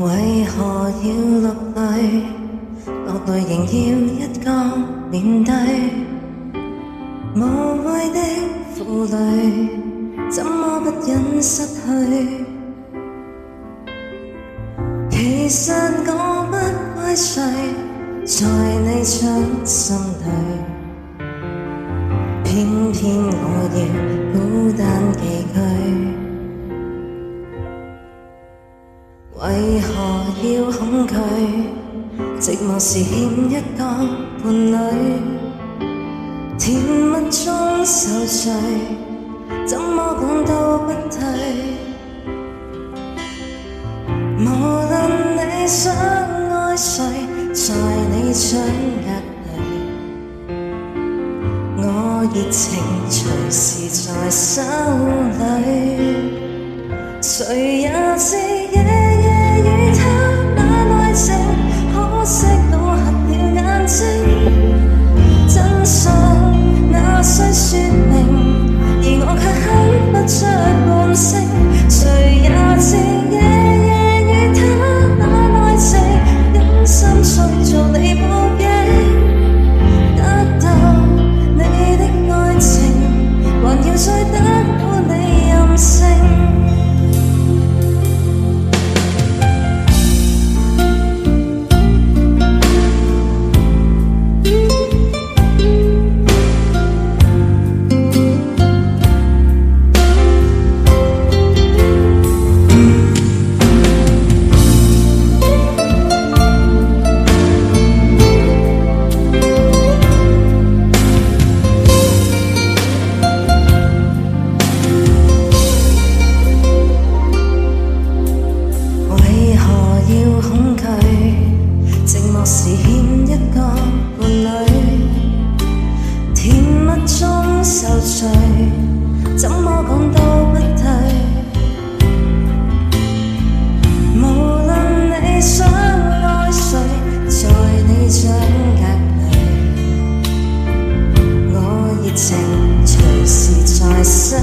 为何要落泪？落泪仍要一个面对，无谓的负累，怎么不忍失去？其实我不怪谁，在你掌心里，偏偏我要为何要恐惧？寂寞时欠一个伴侣，甜蜜中受罪，怎么讲都不对。无论你想爱谁，在你掌握里，我热情随时在手里，谁也知。情随时在心